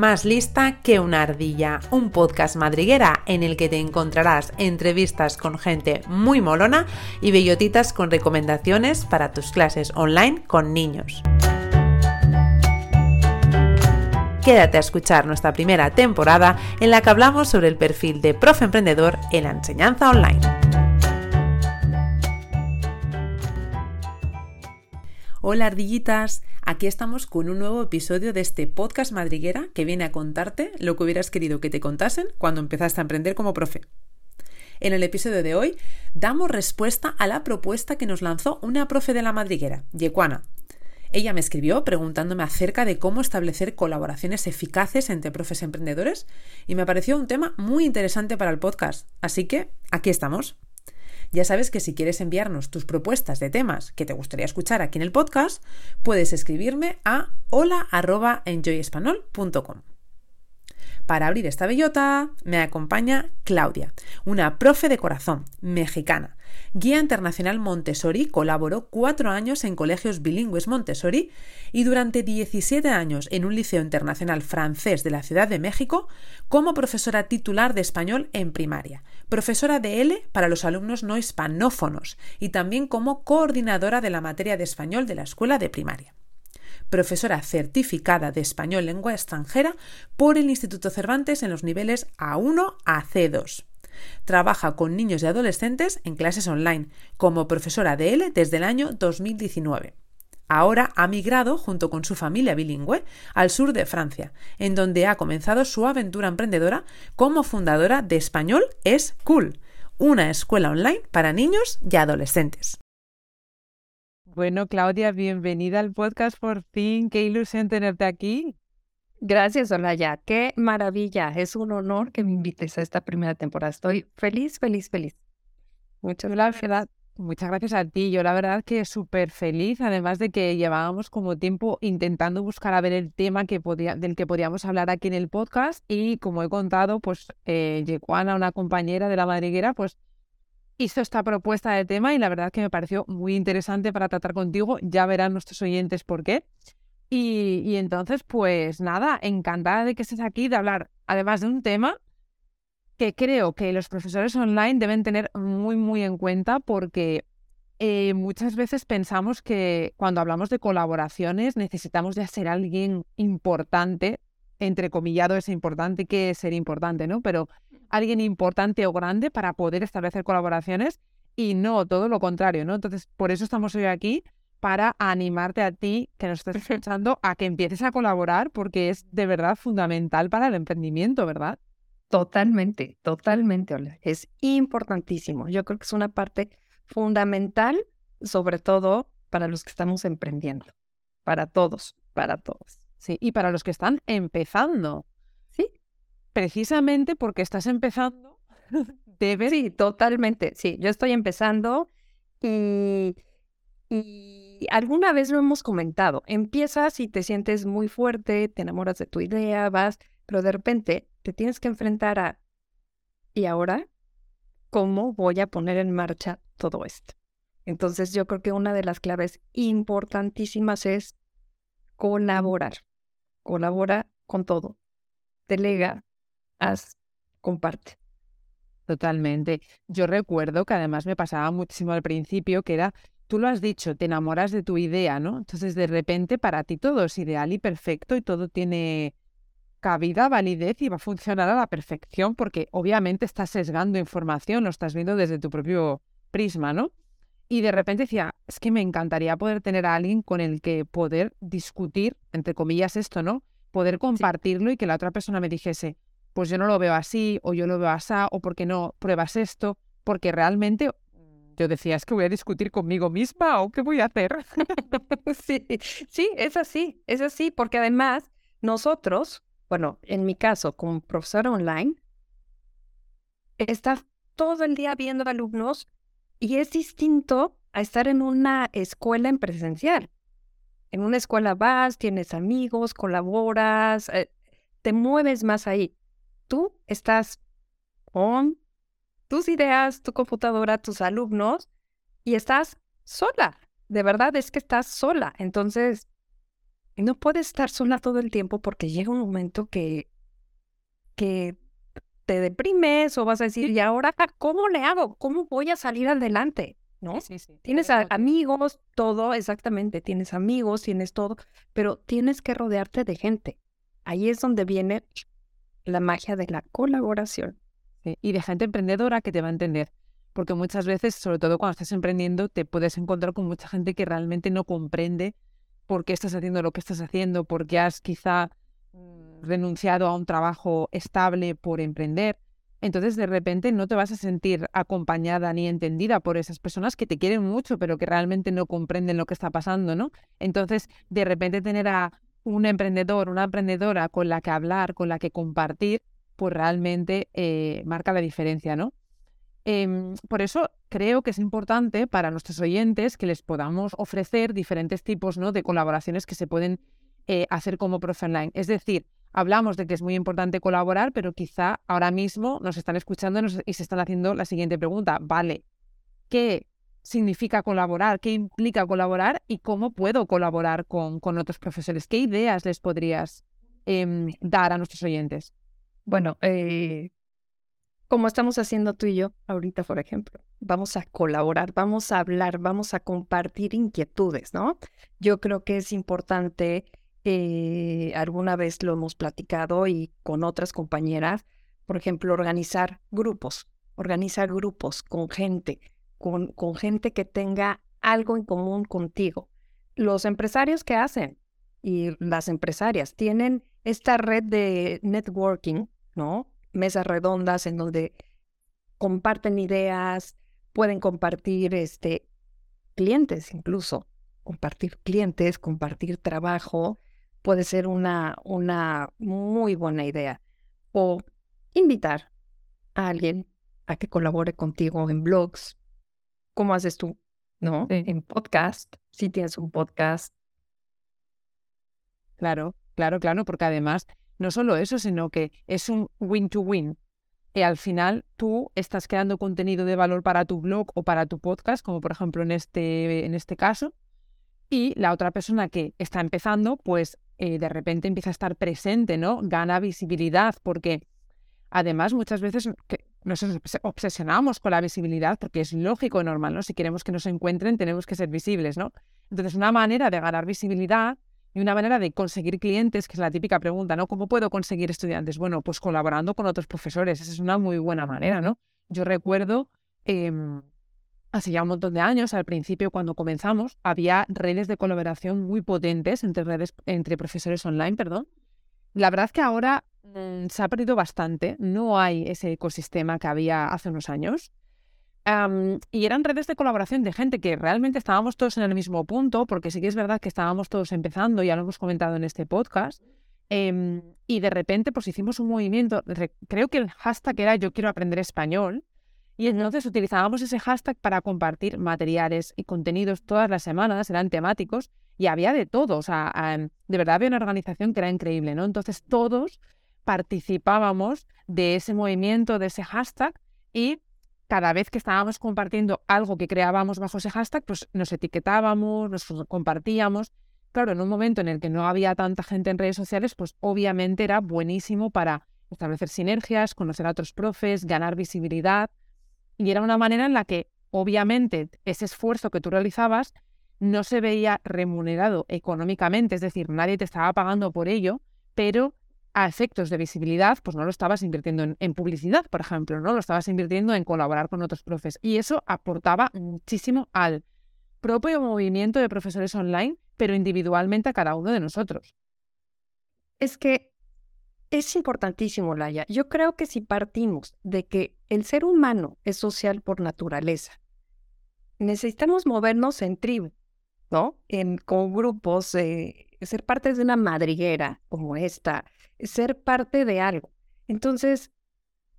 Más lista que una ardilla, un podcast madriguera en el que te encontrarás entrevistas con gente muy molona y bellotitas con recomendaciones para tus clases online con niños. Quédate a escuchar nuestra primera temporada en la que hablamos sobre el perfil de profe emprendedor en la enseñanza online. Hola ardillitas, aquí estamos con un nuevo episodio de este podcast madriguera que viene a contarte lo que hubieras querido que te contasen cuando empezaste a emprender como profe. En el episodio de hoy damos respuesta a la propuesta que nos lanzó una profe de la madriguera, Yecuana. Ella me escribió preguntándome acerca de cómo establecer colaboraciones eficaces entre profes emprendedores y me pareció un tema muy interesante para el podcast, así que aquí estamos. Ya sabes que si quieres enviarnos tus propuestas de temas que te gustaría escuchar aquí en el podcast, puedes escribirme a hola.enjoyespanol.com. Para abrir esta bellota me acompaña Claudia, una profe de corazón, mexicana. Guía Internacional Montessori, colaboró cuatro años en colegios bilingües Montessori y durante 17 años en un liceo internacional francés de la Ciudad de México como profesora titular de español en primaria, profesora de L para los alumnos no hispanófonos y también como coordinadora de la materia de español de la escuela de primaria profesora certificada de español lengua extranjera por el Instituto Cervantes en los niveles A1 a C2. Trabaja con niños y adolescentes en clases online como profesora de L desde el año 2019. Ahora ha migrado junto con su familia bilingüe al sur de Francia, en donde ha comenzado su aventura emprendedora como fundadora de Español es Cool, una escuela online para niños y adolescentes. Bueno, Claudia, bienvenida al podcast por fin. Qué ilusión tenerte aquí. Gracias, Olaya. Qué maravilla. Es un honor que me invites a esta primera temporada. Estoy feliz, feliz, feliz. Muchas gracias. Muchas gracias a ti. Yo la verdad que súper feliz, además de que llevábamos como tiempo intentando buscar a ver el tema que podía, del que podíamos hablar aquí en el podcast y como he contado, pues eh, una compañera de la madriguera, pues hizo esta propuesta de tema y la verdad que me pareció muy interesante para tratar contigo. Ya verán nuestros oyentes por qué. Y, entonces, pues nada, encantada de que estés aquí, de hablar, además de un tema que creo que los profesores online deben tener muy, muy en cuenta porque eh, muchas veces pensamos que cuando hablamos de colaboraciones necesitamos de ser alguien importante, entre comillado es importante, que es ser importante, ¿no? Pero alguien importante o grande para poder establecer colaboraciones y no todo lo contrario, ¿no? Entonces, por eso estamos hoy aquí para animarte a ti que nos estés escuchando a que empieces a colaborar porque es de verdad fundamental para el emprendimiento, ¿verdad? Totalmente, totalmente, Olga. Es importantísimo. Yo creo que es una parte fundamental, sobre todo para los que estamos emprendiendo, para todos, para todos. Sí, y para los que están empezando precisamente porque estás empezando, debes... Sí, totalmente, sí, yo estoy empezando y, y alguna vez lo hemos comentado, empiezas y te sientes muy fuerte, te enamoras de tu idea, vas, pero de repente te tienes que enfrentar a, ¿y ahora cómo voy a poner en marcha todo esto? Entonces yo creo que una de las claves importantísimas es colaborar. Colabora con todo. Delega, haz, comparte. Totalmente. Yo recuerdo que además me pasaba muchísimo al principio que era, tú lo has dicho, te enamoras de tu idea, ¿no? Entonces de repente para ti todo es ideal y perfecto y todo tiene cabida, validez y va a funcionar a la perfección porque obviamente estás sesgando información, lo estás viendo desde tu propio prisma, ¿no? Y de repente decía, es que me encantaría poder tener a alguien con el que poder discutir, entre comillas, esto, ¿no? Poder compartirlo y que la otra persona me dijese, pues yo no lo veo así, o yo lo veo así, o porque no pruebas esto, porque realmente yo decía, es que voy a discutir conmigo misma o qué voy a hacer. sí, sí, es así, es así, porque además nosotros, bueno, en mi caso, como profesora online, estás todo el día viendo alumnos y es distinto a estar en una escuela en presencial. En una escuela vas, tienes amigos, colaboras, eh, te mueves más ahí tú estás con tus ideas, tu computadora, tus alumnos y estás sola. De verdad es que estás sola. Entonces, no puedes estar sola todo el tiempo porque llega un momento que, que te deprimes o vas a decir, ¿y ahora cómo le hago? ¿Cómo voy a salir adelante? ¿No? Sí, sí. Tienes amigos, todo, exactamente, tienes amigos, tienes todo, pero tienes que rodearte de gente. Ahí es donde viene la magia de la colaboración. y de gente emprendedora que te va a entender. Porque muchas veces, sobre todo cuando estás emprendiendo, te puedes encontrar con mucha gente que realmente no comprende por qué estás haciendo lo que estás haciendo, porque has quizá mm, renunciado a un trabajo estable por emprender. Entonces, de repente, no te vas a sentir acompañada ni entendida por esas personas que te quieren mucho, pero que realmente no comprenden lo que está pasando, ¿no? Entonces, de repente, tener a un emprendedor, una emprendedora con la que hablar, con la que compartir, pues realmente eh, marca la diferencia, ¿no? Em, por eso creo que es importante para nuestros oyentes que les podamos ofrecer diferentes tipos ¿no? de colaboraciones que se pueden eh, hacer como profe online. Es decir, hablamos de que es muy importante colaborar, pero quizá ahora mismo nos están escuchando y se están haciendo la siguiente pregunta. Vale, ¿qué significa colaborar? ¿Qué implica colaborar? ¿Y cómo puedo colaborar con, otros profesores? ¿Qué ideas les podrías em, dar a nuestros oyentes? Bueno, eh, como estamos haciendo tú y yo ahorita, por ejemplo. Vamos a colaborar, vamos a hablar, vamos a compartir inquietudes, ¿no? Yo creo que es importante, eh, alguna vez lo hemos platicado y con otras compañeras, por ejemplo, organizar grupos, organizar grupos con gente, con, con gente que tenga algo en común contigo. Los empresarios que hacen y las empresarias tienen esta red de networking, ¿no? Mesas redondas en donde comparten ideas, pueden compartir este, clientes incluso, compartir clientes, compartir trabajo, puede ser una, una muy buena idea. O invitar a alguien a que colabore contigo en blogs. ¿Cómo haces tú? ¿No? En podcast, si tienes un podcast. Claro, claro, claro, porque además no solo eso, sino que es un win-to-win. Y al final tú estás creando contenido de valor para tu blog o para tu podcast, como por ejemplo en este, en este caso, y la otra persona que está empezando, pues eh, de repente empieza a estar presente, ¿no? Gana visibilidad, porque además muchas veces nos obsesionamos con la visibilidad, porque es lógico normal, ¿no? Si queremos que nos encuentren, tenemos que ser visibles, ¿no? Entonces, una manera de ganar visibilidad y una manera de conseguir clientes, que es la típica pregunta, ¿no? ¿Cómo puedo conseguir estudiantes? Bueno, pues colaborando con otros profesores, esa es una muy buena manera, ¿no? Yo recuerdo, em, hace ya un montón de años, al principio cuando comenzamos, había redes de colaboración muy potentes entre redes, entre profesores online, perdón. La verdad es que ahora mm, se ha perdido bastante, no hay ese ecosistema que había hace unos años y eran redes de colaboración de gente que realmente estábamos todos en el mismo punto, porque sí que es verdad que estábamos todos empezando, ya lo hemos comentado en este podcast, em, y de repente pues hicimos un movimiento, creo que el hashtag era yo quiero aprender español, y entonces utilizábamos ese hashtag para compartir materiales y contenidos todas las semanas, eran temáticos, y había de todo, o sea, de verdad había una organización que era increíble, ¿no? Entonces todos participábamos de ese movimiento, de ese hashtag, y cada vez que estábamos compartiendo algo que creábamos bajo ese hashtag, pues nos etiquetábamos, nos compartíamos. Claro, en un momento en el que no había tanta gente en redes sociales, pues obviamente era buenísimo para establecer sinergias, conocer a otros profes, ganar visibilidad. Y era una manera en la que, obviamente, ese esfuerzo que tú realizabas no se veía remunerado económicamente, es decir, nadie te estaba pagando por ello, pero a efectos de visibilidad, pues no lo estabas invirtiendo en, publicidad, por ejemplo, ¿no? Lo estabas invirtiendo en colaborar con otros profes. Y eso aportaba muchísimo al propio movimiento de profesores online, pero individualmente a cada uno de nosotros. Es que es importantísimo, Laia. Yo creo que si partimos de que el ser humano es social por naturaleza, necesitamos movernos en tribu, ¿no? En, con grupos, eh, ser parte de una madriguera como esta, ser parte de algo. Entonces,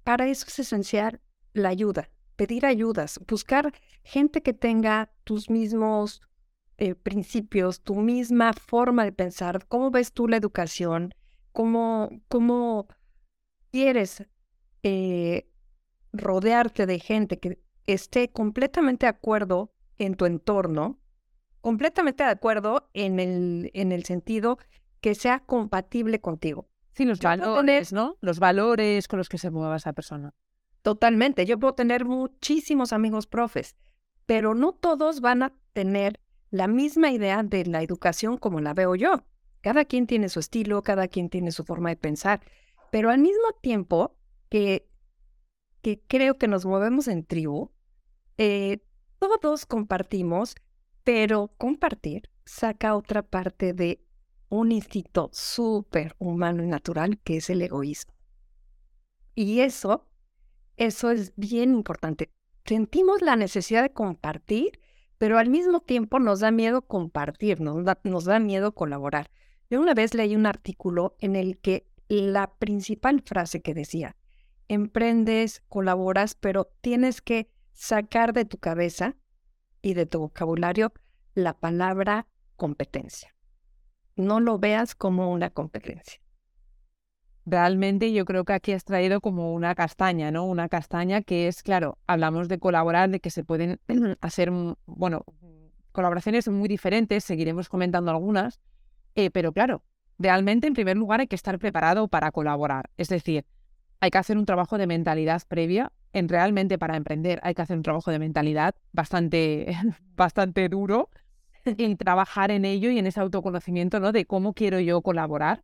para eso es esencial la ayuda, pedir ayudas, buscar gente que tenga tus mismos eh, principios, tu misma forma de pensar, cómo ves tú la educación, cómo, cómo quieres eh, rodearte de gente que esté completamente de acuerdo en tu entorno completamente de acuerdo en el, en el sentido que sea compatible contigo. Sí, los valores, ¿no? Los valores con los que se mueva esa persona. Totalmente. Yo puedo tener muchísimos amigos profes, pero no todos van a tener la misma idea de la educación como la veo yo. Cada quien tiene su estilo, cada quien tiene su forma de pensar, pero al mismo tiempo que, que creo que nos movemos en tribu, eh, todos compartimos, pero compartir saca otra parte de un instinto súper humano y natural que es el egoísmo. Y eso, eso es bien importante. Sentimos la necesidad de compartir, pero al mismo tiempo nos da miedo compartir, nos da, nos da miedo colaborar. Yo una vez leí un artículo en el que la principal frase que decía, emprendes, colaboras, pero tienes que sacar de tu cabeza y de tu vocabulario la palabra competencia no lo veas como una competencia. Realmente yo creo que aquí has traído como una castaña, ¿no? Una castaña que es, claro, hablamos de colaborar, de que se pueden hacer, bueno, colaboraciones muy diferentes, seguiremos comentando algunas, eh, pero claro, realmente en primer lugar hay que estar preparado para colaborar, es decir, hay que hacer un trabajo de mentalidad previa, en realmente para emprender hay que hacer un trabajo de mentalidad bastante, bastante duro, en trabajar en ello y en ese autoconocimiento, ¿no? De cómo quiero yo colaborar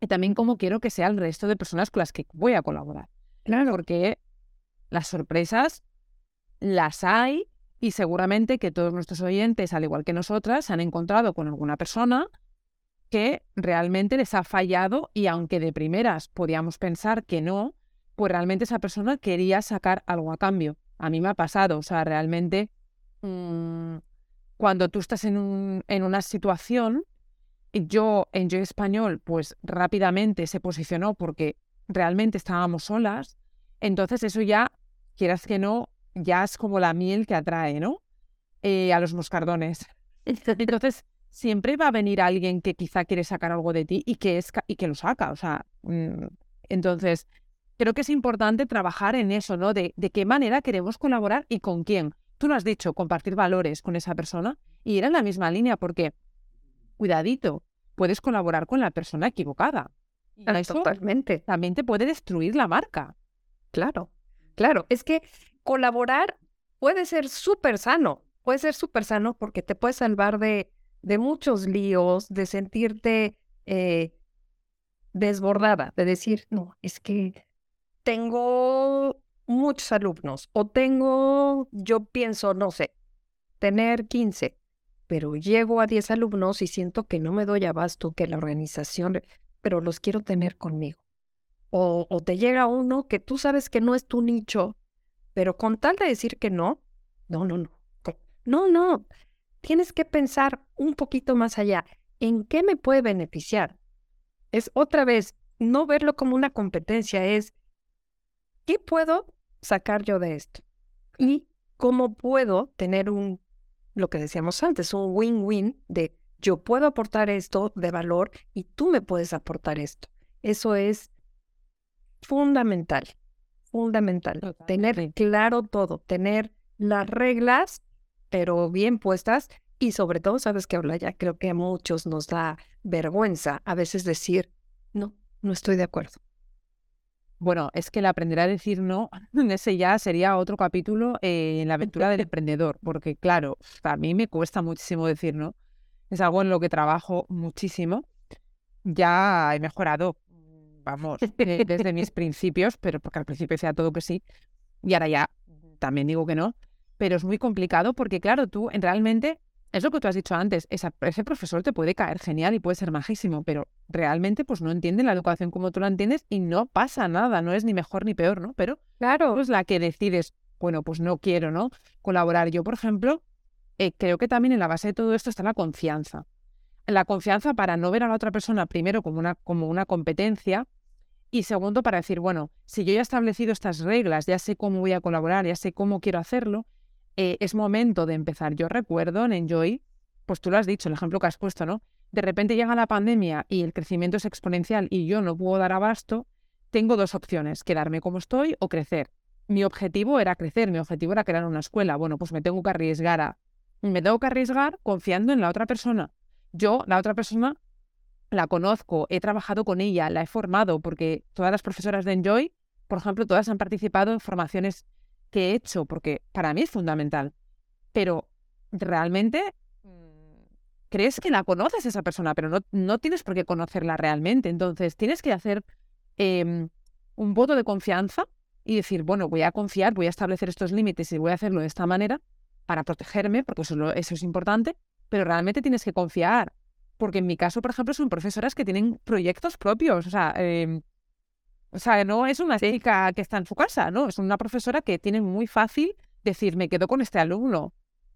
y también cómo quiero que sea el resto de personas con las que voy a colaborar. Claro. Porque las sorpresas las hay y seguramente que todos nuestros oyentes, al igual que nosotras, se han encontrado con alguna persona que realmente les ha fallado y aunque de primeras podíamos pensar que no, pues realmente esa persona quería sacar algo a cambio. A mí me ha pasado, o sea, realmente mm, cuando tú estás en, un, en una situación, yo en Yo Español, pues rápidamente se posicionó porque realmente estábamos solas, entonces eso ya, quieras que no, ya es como la miel que atrae, ¿no? Eh, a los moscardones. Entonces, siempre va a venir alguien que quizá quiere sacar algo de ti y que, es, y que lo saca, o sea, mm, entonces, creo que es importante trabajar en eso, ¿no? De, de qué manera queremos colaborar y con quién tú lo has dicho, compartir valores con esa persona y ir en la misma línea porque, cuidadito, puedes colaborar con la persona equivocada. Totalmente. También te puede destruir la marca. Claro, claro. Es que colaborar puede ser súper sano, puede ser súper sano porque te puede salvar de, de muchos líos, de sentirte eh, desbordada, de decir, no, es que tengo muchos alumnos o tengo, yo pienso, no sé, tener 15, pero llego a 10 alumnos y siento que no me doy abasto, que la organización, pero los quiero tener conmigo. O, o te llega uno que tú sabes que no es tu nicho, pero con tal de decir que no, no, no, no, no, no, tienes que pensar un poquito más allá. ¿En qué me puede beneficiar? Es otra vez, no verlo como una competencia, es, ¿qué puedo sacar yo de esto? ¿Y cómo puedo tener un, lo que decíamos antes, un win-win de yo puedo aportar esto de valor y tú me puedes aportar esto? Eso es fundamental, fundamental. Tener claro todo, tener las reglas, pero bien puestas y sobre todo, sabes que habla ya, creo que a muchos nos da vergüenza a veces decir, no, no estoy de acuerdo. Bueno, es que el aprender a decir no, ese ya sería otro capítulo eh, en la aventura del emprendedor, porque claro, a mí me cuesta muchísimo decir no. Es algo en lo que trabajo muchísimo. Ya he mejorado, vamos, eh, desde mis principios, pero porque al principio decía todo que sí, y ahora ya también digo que no. Pero es muy complicado porque, claro, tú realmente es lo que tú has dicho antes, ese profesor te puede caer genial y puede ser majísimo, pero realmente pues no entiende la educación como tú la entiendes y no pasa nada, no es ni mejor ni peor, ¿no? Pero claro, es la que decides, bueno, pues no quiero, ¿no? Colaborar. Yo, por ejemplo, eh, creo que también en la base de todo esto está la confianza. La confianza para no ver a la otra persona primero como una, como una competencia y segundo para decir, bueno, si yo ya he establecido estas reglas, ya sé cómo voy a colaborar, ya sé cómo quiero hacerlo, eh, es momento de empezar. Yo recuerdo en Enjoy, pues tú lo has dicho, el ejemplo que has puesto, ¿no? De repente llega la pandemia y el crecimiento es exponencial y yo no puedo dar abasto, tengo dos opciones, quedarme como estoy o crecer. Mi objetivo era crecer, mi objetivo era crear una escuela. Bueno, pues me tengo que arriesgar a me tengo que arriesgar confiando en la otra persona. Yo, la otra persona, la conozco, he trabajado con ella, la he formado, porque todas las profesoras de Enjoy, por ejemplo, todas han participado en formaciones que he hecho, porque para mí es fundamental. Pero realmente mm, crees que la conoces esa persona, pero no, no tienes por qué conocerla realmente. Entonces, tienes que hacer em, un voto de confianza y decir, bueno, voy a confiar, voy a establecer estos límites y voy a hacerlo de esta manera para protegerme, porque eso, eso es importante, pero realmente tienes que confiar. Porque en mi caso, por ejemplo, son profesoras que tienen proyectos propios. Em, o sea, no es una chica que está en su casa, ¿no? Es una profesora que tiene muy fácil decir, me quedo con este alumno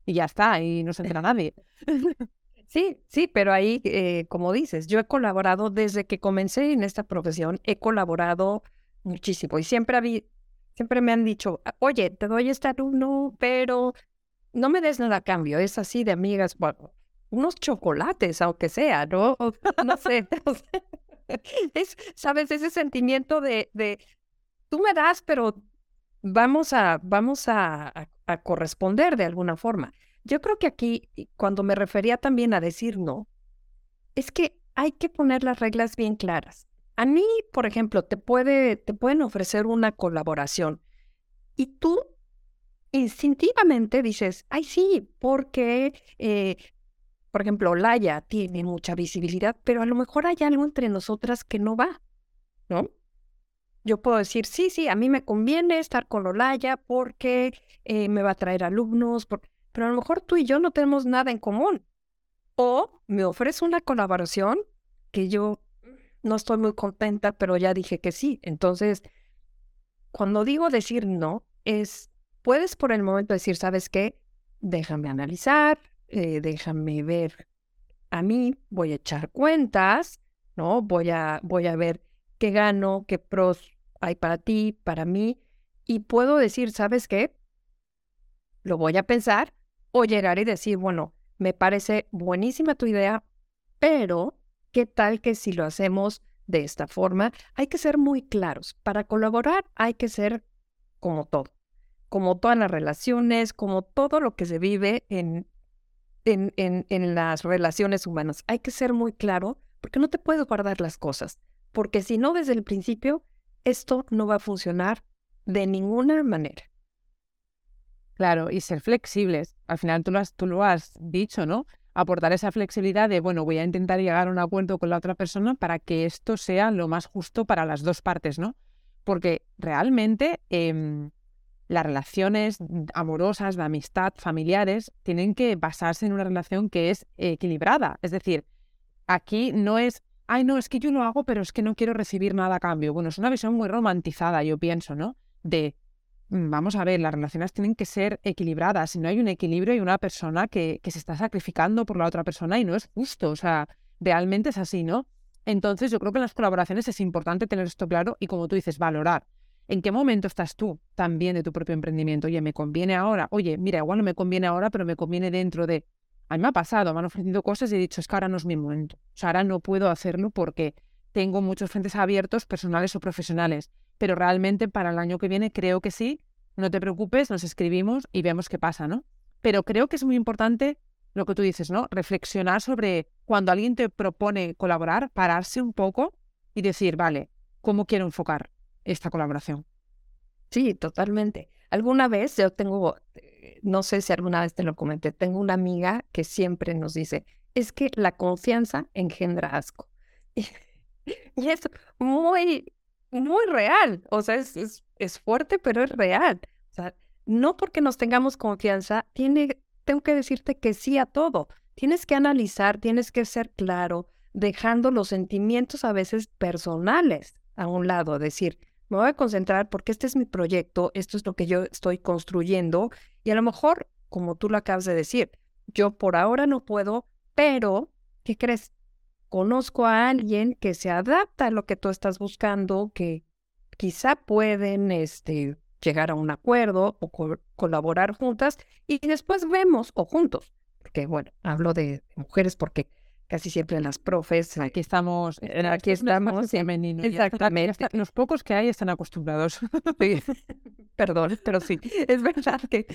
y ya está, y no se entera nadie. Sí, sí, pero ahí, eh, como dices, yo he colaborado desde que comencé en esta profesión, he colaborado muchísimo y siempre, siempre me han dicho, oye, te doy este alumno, pero no me des nada a cambio, es así de amigas, bueno, unos chocolates, aunque sea, ¿no? no sé. es, ¿sabes? Ese sentimiento de, de, tú me das, pero vamos a, vamos a, a, corresponder de alguna forma. Yo creo que aquí, cuando me refería también a decir no, es que hay que poner las reglas bien claras. A mí, por ejemplo, te, puede, te pueden ofrecer una colaboración y tú instintivamente dices, ay sí, porque, eh, por ejemplo, Laia tiene mucha visibilidad, pero a lo mejor hay algo entre nosotras que no va, ¿no? Yo puedo decir, sí, sí, a mí me conviene estar con Olaya porque eh, me va a traer alumnos, pero a lo mejor tú y yo no tenemos nada en común. O me ofrece una colaboración que yo no estoy muy contenta, pero ya dije que sí. Entonces, cuando digo decir no, es, puedes por el momento decir, ¿sabes qué? Déjame analizar, eh, déjame ver a mí, voy a echar cuentas, ¿no? Voy a, voy a ver qué gano, qué pros hay para ti, para mí, y puedo decir, ¿sabes qué? Lo voy a pensar o llegar y decir, bueno, me parece buenísima tu idea, pero ¿qué tal que si lo hacemos de esta forma? Hay que ser muy claros. Para colaborar hay que ser como todo, como todas las relaciones, como todo lo que se vive en, en, en, las relaciones humanas. Hay que ser muy claro porque no te puedes guardar las cosas, porque si no desde el principio esto no va a funcionar de ninguna manera. Claro, y ser flexibles. Al final tú lo has, tú lo has dicho, ¿no? Aportar esa flexibilidad de, bueno, voy a intentar llegar a un acuerdo con la otra persona para que esto sea lo más justo para las dos partes, ¿no? Porque realmente em, las relaciones amorosas, de amistad, familiares, tienen que basarse en una relación que es equilibrada. Es decir, aquí no es ay, no, es que yo lo hago, pero es que no quiero recibir nada a cambio. Bueno, es una visión muy romantizada, yo pienso, ¿no? De, mm, vamos a ver, las relaciones tienen que ser equilibradas. Si no hay un equilibrio, hay una persona que, que se está sacrificando por la otra persona y no es justo. O sea, realmente es así, ¿no? Entonces, yo creo que en las colaboraciones es importante tener esto claro y, como tú dices, valorar. ¿En qué momento estás tú también de tu propio emprendimiento? Oye, ¿me conviene ahora? Oye, mira, igual no me conviene ahora, pero me conviene dentro de a mí me ha pasado, me han ofrecido cosas y he dicho, es que ahora no es mi momento. O sea, ahora no puedo hacerlo porque tengo muchos frentes abiertos, personales o profesionales. Pero realmente para el año que viene creo que sí. No te preocupes, nos escribimos y vemos qué pasa, ¿no? Pero creo que es muy importante lo que tú dices, ¿no? Reflexionar sobre cuando alguien te propone colaborar, pararse un poco y decir, vale, ¿cómo quiero enfocar esta colaboración? Sí, totalmente. Alguna vez yo tengo, no sé si alguna vez te lo comenté, tengo una amiga que siempre nos dice, es que la confianza engendra asco. Y, es muy, muy real. O sea, es, es, fuerte, pero es real. O sea, no porque nos tengamos confianza, tiene, tengo que decirte que sí a todo. Tienes que analizar, tienes que ser claro, dejando los sentimientos a veces personales a un lado, decir, me voy a concentrar porque este es mi proyecto, esto es lo que yo estoy construyendo y a lo mejor, como tú lo acabas de decir, yo por ahora no puedo, pero, ¿qué crees? Conozco a alguien que se adapta a lo que tú estás buscando, que quizá pueden este, llegar a un acuerdo o colaborar juntas y después vemos, o juntos, porque bueno, hablo de mujeres porque casi siempre las profes. Aquí estamos, eh, aquí estamos. Femeninos. Exactamente. Los pocos que hay están acostumbrados. Perdón, pero sí, es verdad que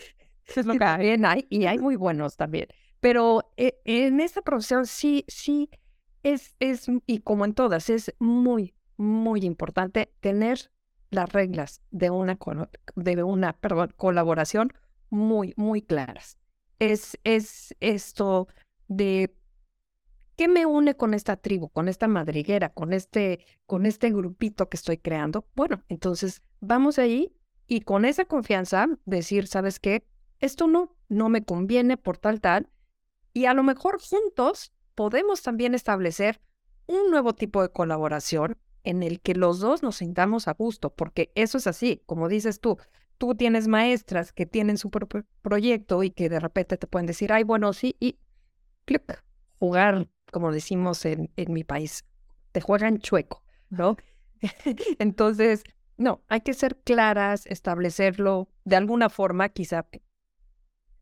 es lo que hay. y hay muy buenos también. Pero eh, en esta profesión sí, sí, es, es, y como en todas, es muy, muy importante tener las reglas de una, de una perdón, colaboración muy, muy claras. Es, es esto de ¿qué me une con esta tribu, con esta madriguera, con este, con este grupito que estoy creando? Bueno, entonces vamos ahí y con esa confianza decir, ¿sabes qué? Esto no, no me conviene por tal, tal. Y a lo mejor juntos podemos también establecer un nuevo tipo de colaboración en el que los dos nos sintamos a gusto, porque eso es así, como dices tú, tú tienes maestras que tienen su propio proyecto y que de repente te pueden decir, ay, bueno, sí, y jugar, como decimos en, en mi país, te juegan chueco, ¿no? Entonces, no, hay que ser claras, establecerlo de alguna forma, quizá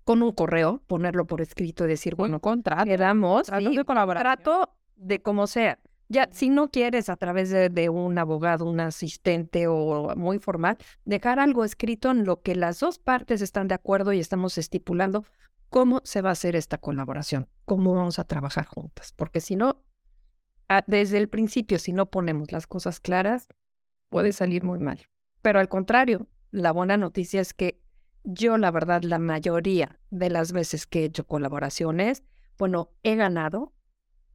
con un correo, ponerlo por escrito y decir, bueno, contrato, quedamos, trato de. Trato de como sea. Ya, si no quieres a través de, un abogado, un asistente o muy formal, dejar algo escrito en lo que las dos partes están de acuerdo y estamos estipulando cómo se va a hacer esta colaboración, cómo vamos a trabajar juntas. Porque si no, desde el principio, si no ponemos las cosas claras, puede salir muy mal. Pero al contrario, la buena noticia es que yo, la verdad, la mayoría de las veces que he hecho colaboraciones, bueno, he ganado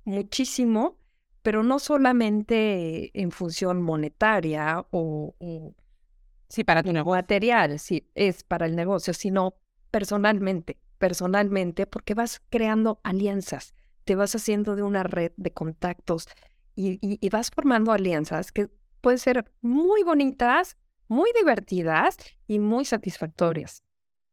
muchísimo pero no solamente en función monetaria o, sí, para tu negocio. material, sí, es para el negocio, sino personalmente, personalmente, porque vas creando alianzas, te vas haciendo de una red de contactos y, y vas formando alianzas que pueden ser muy bonitas, muy divertidas y muy satisfactorias.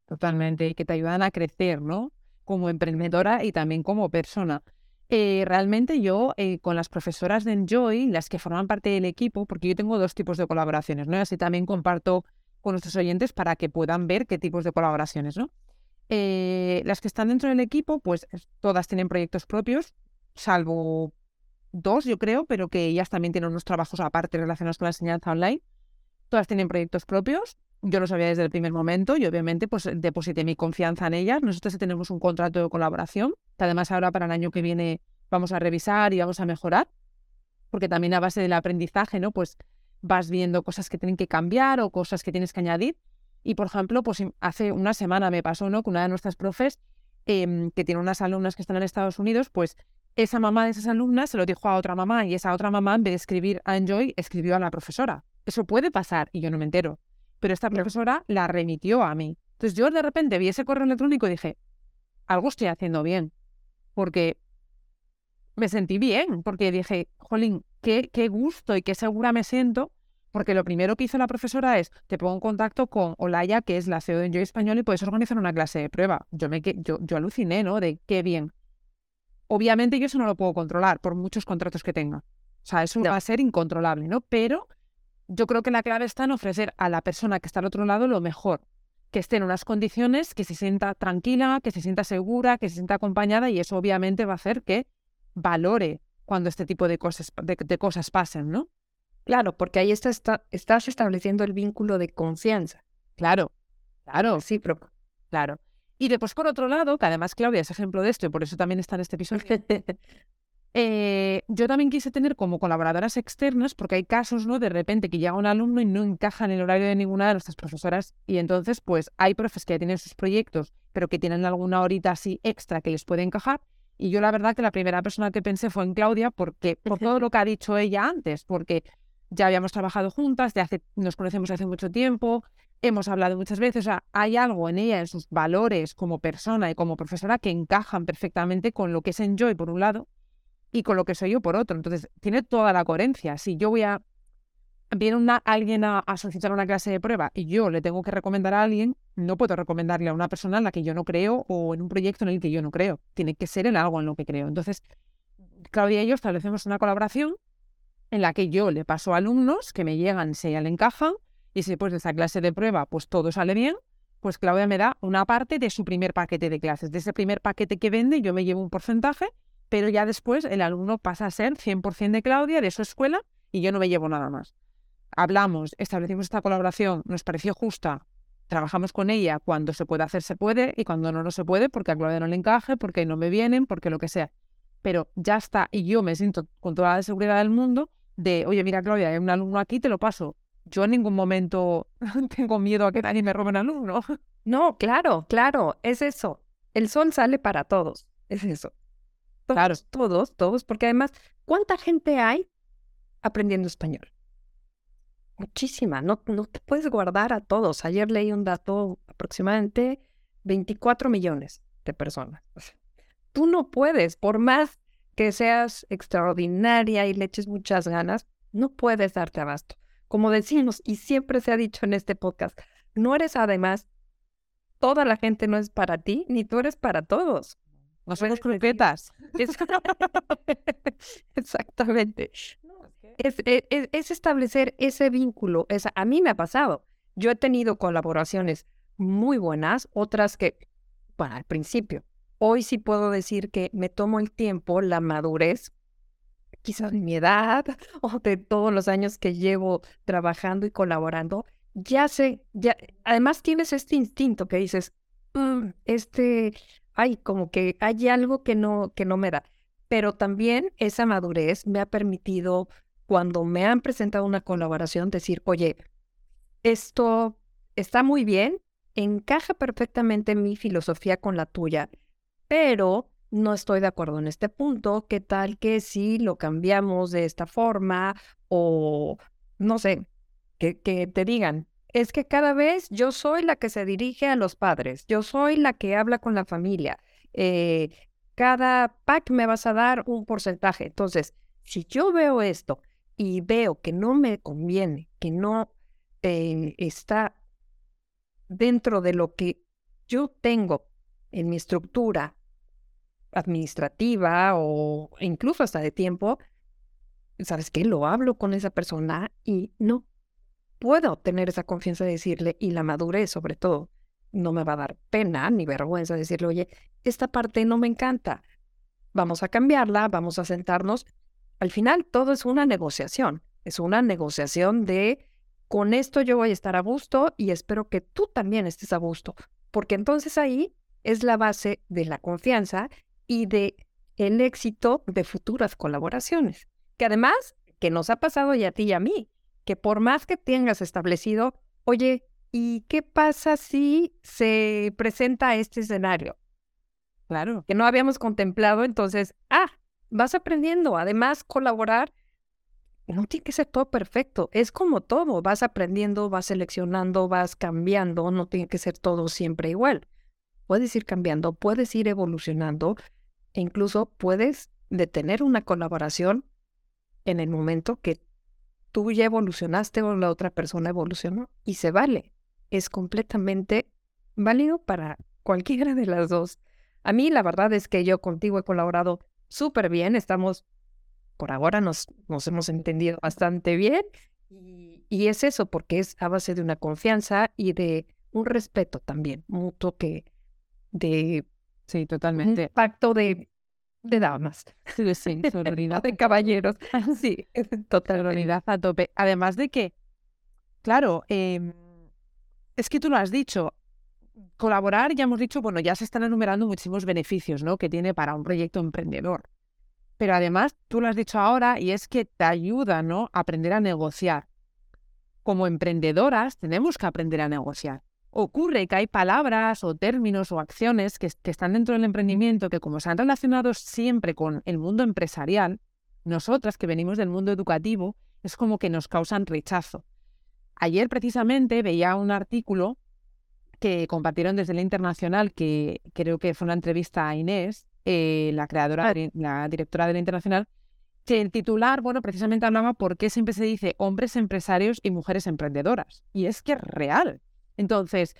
Totalmente, y que te ayudan a crecer, ¿no? Como emprendedora y también como persona. Eh, realmente yo eh, con las profesoras de Enjoy, las que forman parte del equipo, porque yo tengo dos tipos de colaboraciones, ¿no? Y así también comparto con nuestros oyentes para que puedan ver qué tipos de colaboraciones, ¿no? Eh, las que están dentro del equipo, pues todas tienen proyectos propios, salvo dos, yo creo, pero que ellas también tienen unos trabajos aparte relacionados con la enseñanza online. Todas tienen proyectos propios. Yo lo sabía desde el primer momento y obviamente pues deposité mi confianza en ellas. Nosotros tenemos un contrato de colaboración que además ahora para el año que viene vamos a revisar y vamos a mejorar, porque también a base del aprendizaje, ¿no? Pues vas viendo cosas que tienen que cambiar o cosas que tienes que añadir. Y por ejemplo, pues hace una semana me pasó, ¿no? Que una de nuestras profes, em, que tiene unas alumnas que están en Estados Unidos, pues esa mamá de esas alumnas se lo dijo a otra mamá y esa otra mamá, en vez de escribir a Enjoy, escribió a la profesora. Eso puede pasar y yo no me entero pero esta profesora la remitió a mí. Entonces yo de repente vi ese correo electrónico y dije, algo estoy haciendo bien, porque me sentí bien, porque dije, jolín, qué, qué gusto y qué segura me siento, porque lo primero que hizo la profesora es, te pongo en contacto con Olaya, que es la CEO de Enjoy Español, y puedes organizar una clase de prueba. Yo, me, yo, yo aluciné, ¿no? De qué bien. Obviamente yo eso no lo puedo controlar por muchos contratos que tenga. O sea, eso va a ser incontrolable, ¿no? Pero yo creo que la clave está en ofrecer a la persona que está al otro lado lo mejor, que esté en unas condiciones, que se sienta tranquila, que se sienta segura, que se sienta acompañada y eso obviamente va a hacer que valore cuando este tipo de cosas, de, cosas pasen, ¿no? Claro, porque ahí está, estás estableciendo el vínculo de confianza. Claro, claro. Sí, pero... Claro. Y después, por otro lado, que además Claudia es ejemplo de esto y por eso también está en este episodio, Eh, yo también quise tener como colaboradoras externas, porque hay casos, ¿no? De repente que llega un alumno y no encaja en el horario de ninguna de nuestras profesoras, y entonces, pues hay profes que ya tienen sus proyectos, pero que tienen alguna horita así extra que les puede encajar. Y yo la verdad que la primera persona que pensé fue en Claudia, porque por todo lo que ha dicho ella antes, porque ya habíamos trabajado juntas, de hace, nos conocemos hace mucho tiempo, hemos hablado muchas veces, o sea, hay algo en ella, en sus valores como persona y como profesora que encajan perfectamente con lo que es Enjoy por un lado y con lo que soy yo por otro. Entonces, tiene toda la coherencia. Si yo voy a... Viene una, alguien a, solicitar una clase de prueba y yo le tengo que recomendar a alguien, no puedo recomendarle a una persona en la que yo no creo o en un proyecto en el que yo no creo. Tiene que ser en algo en lo que creo. Entonces, Claudia y yo establecemos una colaboración en la que yo le paso a alumnos que me llegan si a ella le encajan y si después de esa clase de prueba pues todo sale bien, pues Claudia me da una parte de su primer paquete de clases. De ese primer paquete que vende yo me llevo un porcentaje pero ya después el alumno pasa a ser 100% de Claudia, de su escuela, y yo no me llevo nada más. Hablamos, establecimos esta colaboración, nos pareció justa, trabajamos con ella cuando se puede hacer, se puede, y cuando no, no se puede, porque a Claudia no le encaje, porque no me vienen, porque lo que sea. Pero ya está, y yo me siento con toda la seguridad del mundo de, oye, mira, Claudia, hay un alumno aquí, te lo paso. Yo en ningún momento tengo miedo a que nadie me robe un alumno. No, claro, claro, es eso. El sol sale para todos, es eso. claro. Todos, todos, porque además, ¿cuánta gente hay aprendiendo español? Muchísima, no, no te puedes guardar a todos. Ayer leí un dato aproximadamente 24 millones de personas. Tú no puedes, por más que seas extraordinaria y le eches muchas ganas, no puedes darte abasto. Como decimos, y siempre se ha dicho en este podcast, no eres además, toda la gente no es para ti, ni tú eres para todos. No somos croquetas. Exactamente. E, e, es, establecer ese vínculo. a mí me ha pasado. Yo he tenido colaboraciones muy buenas, otras que, bueno, al principio. Hoy sí puedo decir que me tomo el tiempo, la madurez, quizás de mi edad o de todos los años que llevo trabajando y colaborando. Ya sé, ya, además tienes este instinto que dices, mm, este, ay, como que hay algo que no, que no me da. Pero también esa madurez me ha permitido cuando me han presentado una colaboración, decir, oye, esto está muy bien, encaja perfectamente mi filosofía con la tuya, pero no estoy de acuerdo en este punto, ¿qué tal que si lo cambiamos de esta forma o no sé, que, te digan, es que cada vez yo soy la que se dirige a los padres, yo soy la que habla con la familia, eh, cada pack me vas a dar un porcentaje. Entonces, si yo veo esto y veo que no me conviene, que no eh, está dentro de lo que yo tengo en mi estructura administrativa o incluso hasta de tiempo, ¿sabes qué? Lo hablo con esa persona y no puedo tener esa confianza de decirle y la madurez sobre todo. No me va a dar pena ni vergüenza decirle, oye, esta parte no me encanta. Vamos a cambiarla, vamos a sentarnos al final todo es una negociación, es una negociación de con esto yo voy a estar a gusto y espero que tú también estés a gusto, porque entonces ahí es la base de la confianza y de el éxito de futuras colaboraciones. Que además, que nos ha pasado ya a ti y a mí, que por más que tengas establecido, oye, ¿y qué pasa si se presenta este escenario? Claro. Que no habíamos contemplado, entonces, ah, vas aprendiendo. Además, colaborar no tiene que ser todo perfecto. Es como todo. Vas aprendiendo, vas seleccionando, vas cambiando. No tiene que ser todo siempre igual. Puedes ir cambiando, puedes ir evolucionando incluso puedes detener una colaboración en el momento que tú ya evolucionaste o la otra persona evolucionó y se vale. Es completamente válido para cualquiera de las dos. A mí la verdad es que yo contigo he colaborado súper bien, estamos, por ahora nos, nos hemos entendido bastante bien y, es eso, porque es a base de una confianza y de un respeto también mutuo que de... Sí, totalmente. pacto de, de damas. Sí, sí, de caballeros. Sí, totalmente. a tope. Además de que, claro, em, es que tú lo has dicho, colaborar, ya hemos dicho, bueno, ya se están enumerando muchísimos beneficios, ¿no? Que tiene para un proyecto emprendedor. Pero además, tú lo has dicho ahora, y es que te ayuda, ¿no? A aprender a negociar. Como emprendedoras, tenemos que aprender a negociar. Ocurre que hay palabras o términos o acciones que, que están dentro del emprendimiento que, como están relacionados siempre con el mundo empresarial, nosotras que venimos del mundo educativo, es como que nos causan rechazo. Ayer precisamente veía un artículo que compartieron desde la internacional, que creo que fue una entrevista a Inés, eh, la creadora, la directora de la internacional, que el titular, bueno, precisamente hablaba por qué siempre se dice hombres empresarios y mujeres emprendedoras. Y es que es real. Entonces,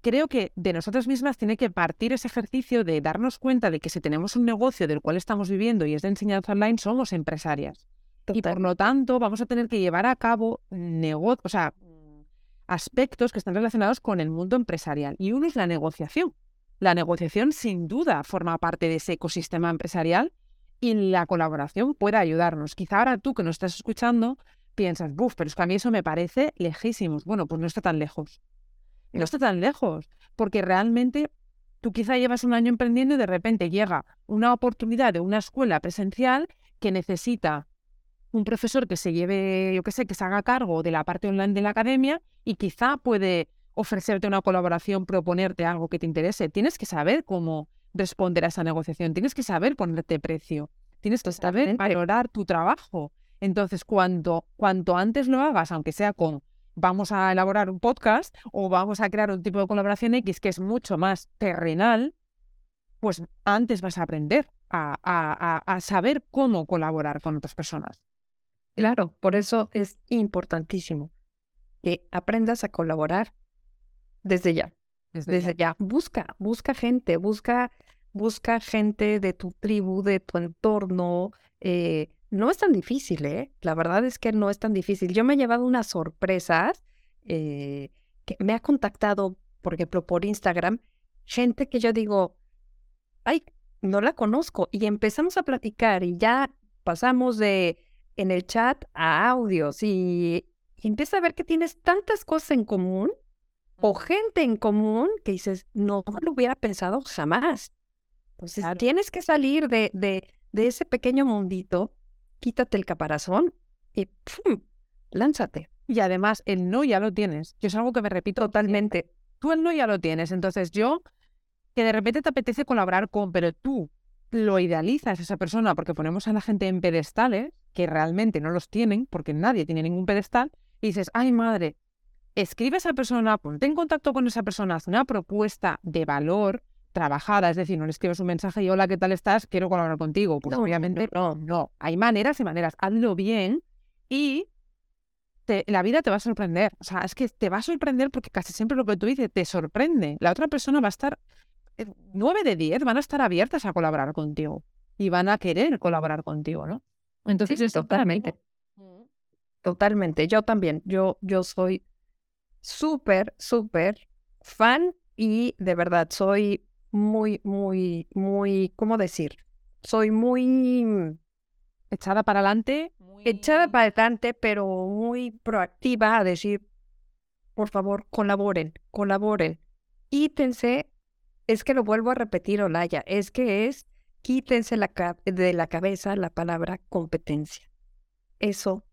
creo que de nosotras mismas tiene que partir ese ejercicio de darnos cuenta de que si tenemos un negocio del cual estamos viviendo y es de enseñanza online, somos empresarias. Y por lo tanto, vamos a tener que llevar a cabo negocios, o sea, aspectos que están relacionados con el mundo empresarial. Y uno es la negociación. La negociación sin duda forma parte de ese ecosistema empresarial y la colaboración puede ayudarnos. Quizá ahora tú que nos estás escuchando piensas, buf, pero es que a mí eso me parece lejísimos. Bueno, pues no está tan lejos. No está tan lejos, porque realmente tú quizá llevas un año emprendiendo y de repente llega una oportunidad de una escuela presencial que necesita un profesor que se lleve, yo qué sé, que se haga cargo de la parte online de la academia y quizá puede ofrecerte una colaboración, proponerte algo que te interese. Tienes que saber cómo responder a esa negociación, tienes que saber ponerte precio, tienes que saber valorar tu trabajo. Entonces, cuanto, cuanto antes lo hagas, aunque sea con vamos a elaborar un podcast o vamos a crear un tipo de colaboración X que es mucho más terrenal, pues antes vas a aprender a, a saber cómo colaborar con otras personas. Claro, por eso es importantísimo que aprendas a colaborar desde ya. Desde, ya. Busca, busca gente, busca, busca gente de tu tribu, de tu entorno. Eh, no es tan difícil, ¿eh? La verdad es que no es tan difícil. Yo me he llevado unas sorpresas eh, que me ha contactado, por ejemplo, por Instagram, gente que yo digo, ay, no la conozco. Y empezamos a platicar y ya pasamos de en el chat a audios y, empieza a ver que tienes tantas cosas en común o gente en común que dices, no, lo hubiera pensado jamás. Entonces tienes que salir de, de, de, ese pequeño mundito, quítate el caparazón y ¡pum! lánzate. Y además, el no ya lo tienes. Yo es algo que me repito totalmente. Tú el no ya lo tienes. Entonces yo, que de repente te apetece colaborar con, pero tú lo idealizas a esa persona porque ponemos a la gente en pedestales que realmente no los tienen, porque nadie tiene ningún pedestal, y dices, ay madre, escribe a esa persona, ponte en contacto con esa persona, haz una propuesta de valor trabajada, es decir, no le escribes un mensaje y hola, ¿qué tal estás? Quiero colaborar contigo. Pues obviamente no, no, hay maneras y maneras, hazlo bien y la vida te va a sorprender. O sea, es que te va a sorprender porque casi siempre lo que tú dices te sorprende. La otra persona va a estar, eh, nueve de diez van a estar abiertas a colaborar contigo y van a querer colaborar contigo, ¿no? Entonces, totalmente. Totalmente. Yo también. Yo, yo soy súper, súper fan y de verdad soy muy, muy, muy, ¿cómo decir? Soy muy echada para adelante. Echada para adelante, pero muy proactiva a decir, por favor, colaboren, colaboren. Quítense, es que lo vuelvo a repetir, Olaya, es que es quítense la de la cabeza la palabra competencia. Eso,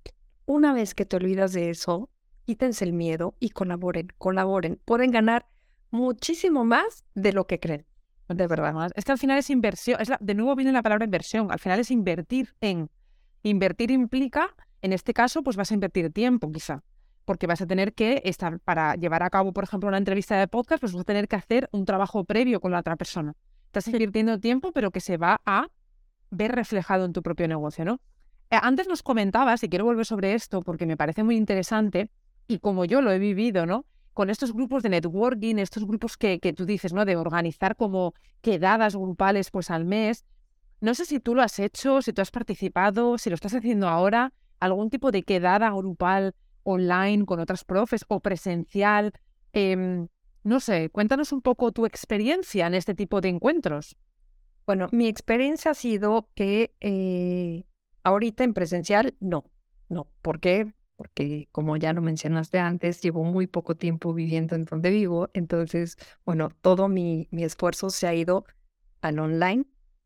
una vez que te olvidas de eso, quítense el miedo y colaboren, colaboren. Pueden ganar muchísimo más de lo que creen. De verdad. Es que al final es inversión. Es de nuevo viene la palabra inversión. Al final es invertir en. Invertir implica, en este caso, pues vas a invertir tiempo, quizá. Porque vas a tener que estar, para llevar a cabo, por ejemplo, una entrevista de podcast, pues vas a tener que hacer un trabajo previo con la otra persona estás invirtiendo tiempo, pero que se va a ver reflejado en tu propio negocio, ¿no? Eh, antes nos comentabas, y quiero volver sobre esto porque me parece muy interesante, y como yo lo he vivido, ¿no? Con estos grupos de networking, estos grupos que, que tú dices, ¿no? De organizar como quedadas grupales pues al mes. No sé si tú lo has hecho, si tú has participado, si lo estás haciendo ahora, algún tipo de quedada grupal online con otras profes o presencial. Eh, no sé, cuéntanos un poco tu experiencia en este tipo de encuentros. Bueno, mi experiencia ha sido que eh, ahorita en presencial no, no. ¿Por qué? Porque como ya lo mencionaste antes, llevo muy poco tiempo viviendo en donde vivo, entonces, bueno, todo mi, mi esfuerzo se ha ido al online,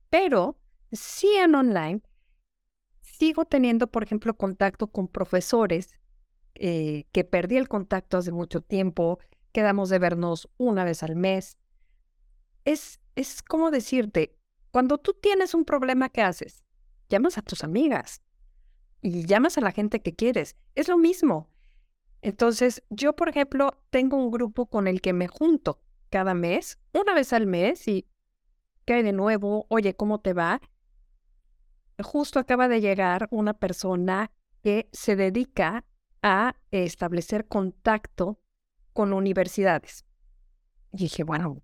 pero sí en online sigo teniendo, por ejemplo, contacto con profesores eh, que perdí el contacto hace mucho tiempo, quedamos de vernos una vez al mes. Es, es como decirte, cuando tú tienes un problema, ¿qué haces? Llamas a tus amigas y llamas a la gente que quieres. Es lo mismo. Entonces, yo, por ejemplo, tengo un grupo con el que me junto cada mes, una vez al mes, y cae de nuevo, oye, ¿cómo te va? Justo acaba de llegar una persona que se dedica a establecer contacto con universidades. Y dije, bueno,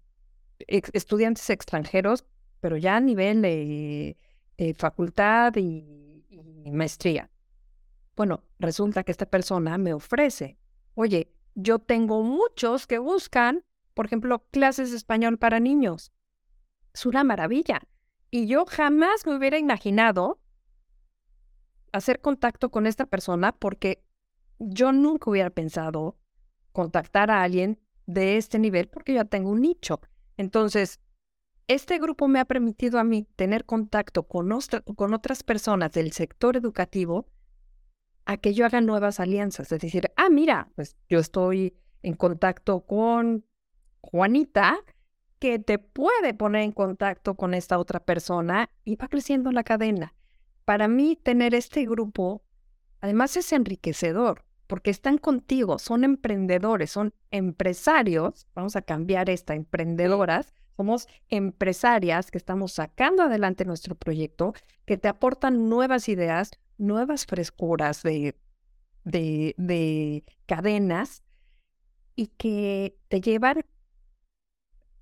estudiantes extranjeros, pero ya a nivel de, facultad y, y maestría. Bueno, resulta que esta persona me ofrece, oye, yo tengo muchos que buscan, por ejemplo, clases de español para niños. Es una maravilla. Y yo jamás me hubiera imaginado hacer contacto con esta persona porque yo nunca hubiera pensado contactar a alguien de este nivel porque ya tengo un nicho. Entonces, este grupo me ha permitido a mí tener contacto con, con otras personas del sector educativo a que yo haga nuevas alianzas. Es decir, ah, mira, pues yo estoy en contacto con Juanita, que te puede poner en contacto con esta otra persona y va creciendo la cadena. Para mí, tener este grupo, además es enriquecedor, porque están contigo, son emprendedores, son empresarios, vamos a cambiar esta, emprendedoras, somos empresarias que estamos sacando adelante nuestro proyecto, que te aportan nuevas ideas, nuevas frescuras de, de, de cadenas y que te llevan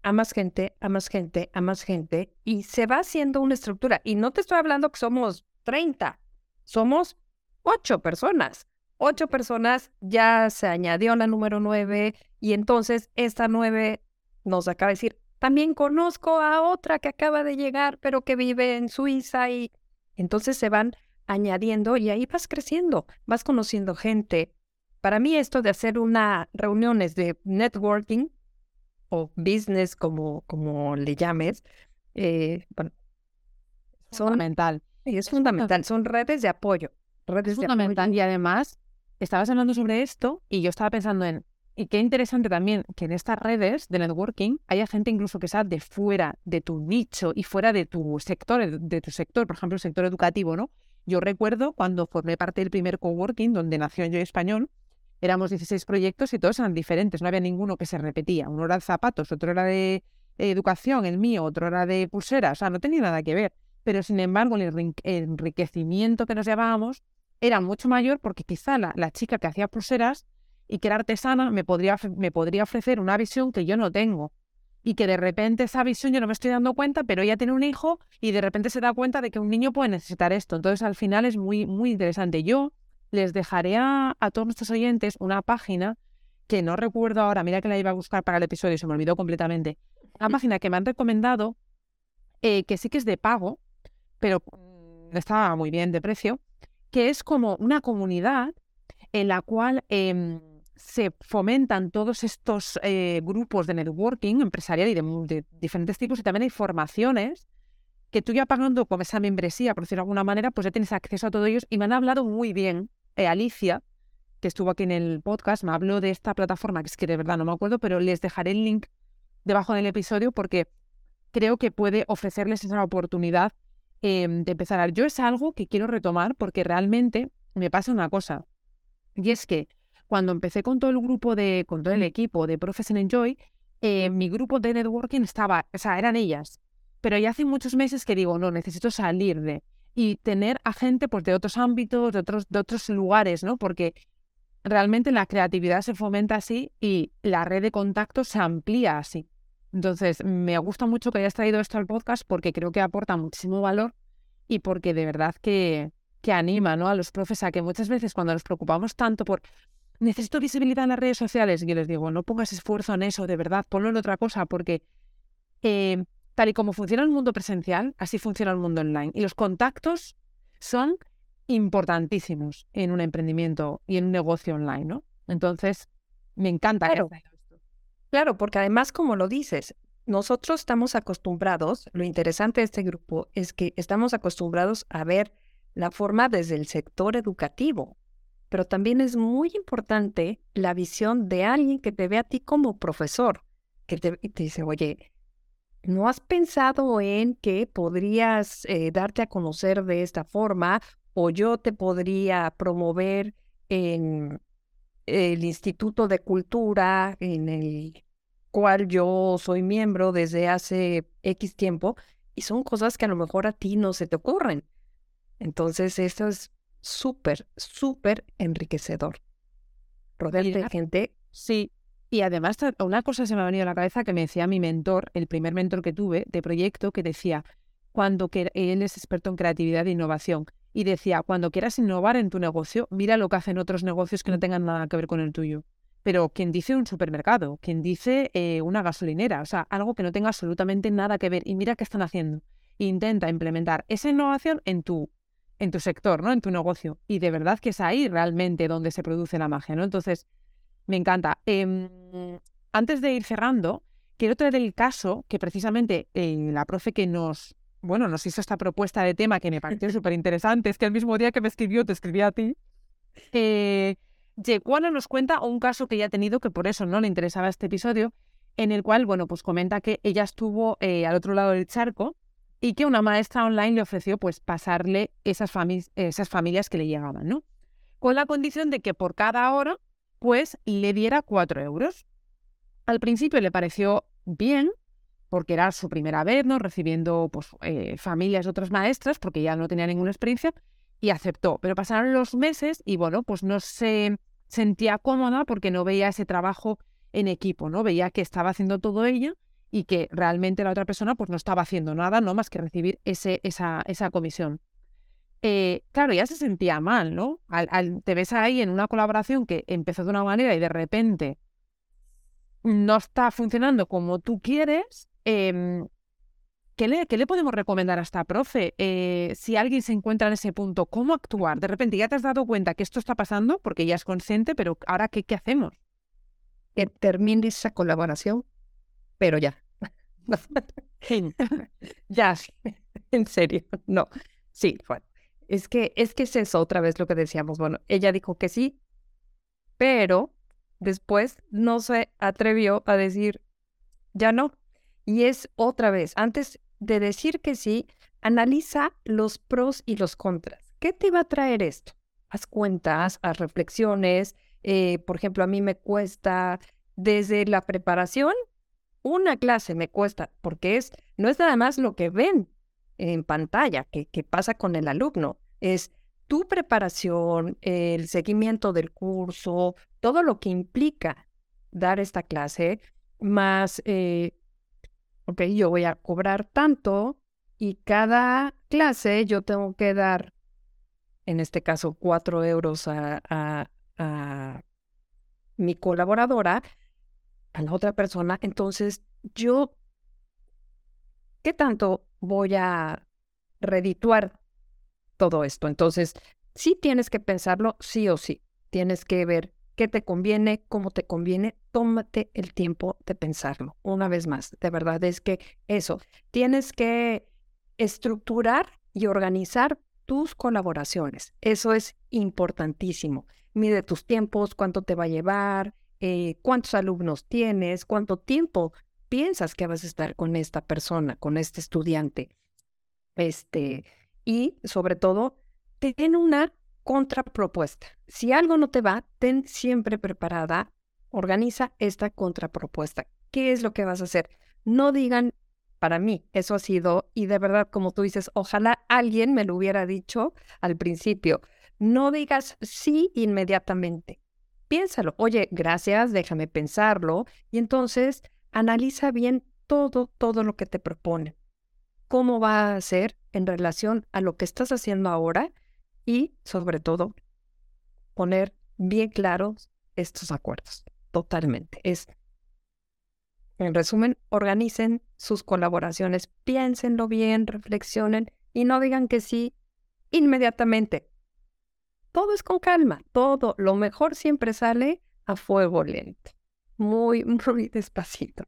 a más gente, a más gente, a más gente, y se va haciendo una estructura. Y no te estoy hablando que somos 30, somos ocho personas. Ocho personas, ya se añadió la número nueve, y entonces esta nueve nos acaba de decir, también conozco a otra que acaba de llegar, pero que vive en Suiza, y entonces se van añadiendo y ahí vas creciendo, vas conociendo gente. Para mí esto de hacer una reuniones de networking o business, como, como le llames, eh, bueno, son, fundamental. Es, fundamental, son redes de apoyo. Redes fundamental y además estabas hablando sobre esto y yo estaba pensando en, y qué interesante también que en estas redes de networking haya gente incluso que sea de fuera de tu nicho y fuera de tu sector, de tu sector, por ejemplo, el sector educativo, ¿no? Yo recuerdo cuando formé parte del primer coworking donde nació Yo Español, éramos 16 proyectos y todos eran diferentes, no había ninguno que se repetía. Uno era de zapatos, otro era de educación, el mío, otro era de pulseras, o sea, no tenía nada que ver. Pero sin embargo, el enriquecimiento que nos llevábamos era mucho mayor porque quizá la, chica que hacía pulseras y que era artesana me podría, me podría ofrecer una visión que yo no tengo. Y que de repente esa visión yo no me estoy dando cuenta, pero ella tiene un hijo y de repente se da cuenta de que un niño puede necesitar esto. Entonces al final es muy, muy interesante. Yo les dejaré a, todos nuestros oyentes una página que no recuerdo ahora, mira que la iba a buscar para el episodio, se me olvidó completamente. Una página que me han recomendado, eh, que sí que es de pago, pero no está muy bien de precio, que es como una comunidad en la cual em, se fomentan todos estos eh, grupos de networking empresarial y de, diferentes tipos y también hay formaciones que tú ya pagando con esa membresía, por decirlo de alguna manera, pues ya tienes acceso a todos ellos y me han hablado muy bien eh, Alicia, que estuvo aquí en el podcast, me habló de esta plataforma, que es que de verdad no me acuerdo, pero les dejaré el link debajo del episodio porque creo que puede ofrecerles esa oportunidad em, de empezar. Yo es algo que quiero retomar porque realmente me pasa una cosa, y es que cuando empecé con todo el grupo de, con todo el equipo de Profession Enjoy, eh, mi grupo de networking estaba, o sea, eran ellas. Pero ya hace muchos meses que digo, no, necesito salir de y tener a gente pues, de otros ámbitos, de otros, de otros lugares, ¿no? Porque realmente la creatividad se fomenta así y la red de contactos se amplía así. Entonces, me gusta mucho que hayas traído esto al podcast porque creo que aporta muchísimo valor y porque de verdad que, que anima ¿no? a los profes a que muchas veces cuando nos preocupamos tanto por necesito visibilidad en las redes sociales, yo les digo, no pongas esfuerzo en eso, de verdad, ponlo en otra cosa porque eh, tal y como funciona el mundo presencial, así funciona el mundo online. Y los contactos son importantísimos en un emprendimiento y en un negocio online, ¿no? Entonces, me encanta. Claro, claro porque además, como lo dices, nosotros estamos acostumbrados, lo interesante de este grupo es que estamos acostumbrados a ver la forma desde el sector educativo, pero también es muy importante la visión de alguien que te ve a ti como profesor, que te, dice, oye, ¿No has pensado en que podrías eh, darte a conocer de esta forma o yo te podría promover en el Instituto de Cultura en el cual yo soy miembro desde hace X tiempo y son cosas que a lo mejor a ti no se te ocurren? Entonces, esto es súper, súper enriquecedor. Rodearte de gente. Sí, y además, una cosa se me ha venido a la cabeza que me decía mi mentor, el primer mentor que tuve de proyecto, que decía, cuando que él es experto en creatividad e innovación, y decía, cuando quieras innovar en tu negocio, mira lo que hacen otros negocios que no tengan nada que ver con el tuyo. Pero quien dice un supermercado, quien dice eh, una gasolinera, o sea, algo que no tenga absolutamente nada que ver, y mira qué están haciendo. Intenta implementar esa innovación en tu, en tu sector, ¿no? En tu negocio. Y de verdad que es ahí realmente donde se produce la magia, ¿no? Entonces, me encanta. Em, antes de ir cerrando, quiero traer el caso que precisamente eh, la profe que nos, bueno, nos hizo esta propuesta de tema que me pareció súper interesante, es que el mismo día que me escribió, te escribí a ti, eh, nos cuenta un caso que ella ha tenido, que por eso no le interesaba este episodio, en el cual, bueno, pues comenta que ella estuvo eh, al otro lado del charco y que una maestra online le ofreció pues pasarle esas, familias que le llegaban, ¿no? Con la condición de que por cada hora pues le diera cuatro euros. Al principio le pareció bien, porque era su primera vez, ¿no? Recibiendo pues, eh, familias de otras maestras, porque ya no tenía ninguna experiencia, y aceptó. Pero pasaron los meses y, bueno, pues no se sentía cómoda porque no veía ese trabajo en equipo, ¿no? Veía que estaba haciendo todo ella y que realmente la otra persona pues no estaba haciendo nada, no más que recibir ese, esa, esa comisión. Eh, claro, ya se sentía mal, ¿no? te ves ahí en una colaboración que empezó de una manera y de repente no está funcionando como tú quieres. Em, ¿qué, le, ¿qué, le, podemos recomendar a esta profe? Eh, si alguien se encuentra en ese punto, ¿cómo actuar? De repente ya te has dado cuenta que esto está pasando porque ya es consciente, pero ahora ¿qué, qué hacemos? Que termine esa colaboración, pero ya. Ya, en serio, no. Sí, bueno. Es que, es que es eso otra vez lo que decíamos. Bueno, ella dijo que sí, pero después no se atrevió a decir ya no. Y es otra vez, antes de decir que sí, analiza los pros y los contras. ¿Qué te va a traer esto? Haz cuentas, haz reflexiones. Eh, por ejemplo, a mí me cuesta desde la preparación una clase me cuesta, porque es, no es nada más lo que ven en pantalla, que, pasa con el alumno, es tu preparación, el seguimiento del curso, todo lo que implica dar esta clase, más, eh, ok, yo voy a cobrar tanto y cada clase yo tengo que dar, en este caso, cuatro euros a, a, a mi colaboradora, a la otra persona, entonces yo, ¿qué tanto voy a redituar todo esto? Entonces, sí tienes que pensarlo, sí o sí. Tienes que ver qué te conviene, cómo te conviene. Tómate el tiempo de pensarlo. Una vez más, de verdad es que eso, tienes que estructurar y organizar tus colaboraciones. Eso es importantísimo. Mide tus tiempos, cuánto te va a llevar, eh, cuántos alumnos tienes, cuánto tiempo piensas que vas a estar con esta persona, con este estudiante. Este, y sobre todo, ten una contrapropuesta. Si algo no te va, ten siempre preparada, organiza esta contrapropuesta. ¿Qué es lo que vas a hacer? No digan, para mí, eso ha sido, y de verdad, como tú dices, ojalá alguien me lo hubiera dicho al principio, no digas sí inmediatamente piénsalo, oye, gracias, déjame pensarlo y entonces analiza bien todo, todo lo que te propone. ¿Cómo va a ser en relación a lo que estás haciendo ahora? Y sobre todo, poner bien claros estos acuerdos. Totalmente. Es, en resumen, organicen sus colaboraciones, piénsenlo bien, reflexionen y no digan que sí inmediatamente todo es con calma, todo, lo mejor siempre sale a fuego lento, muy, muy despacito.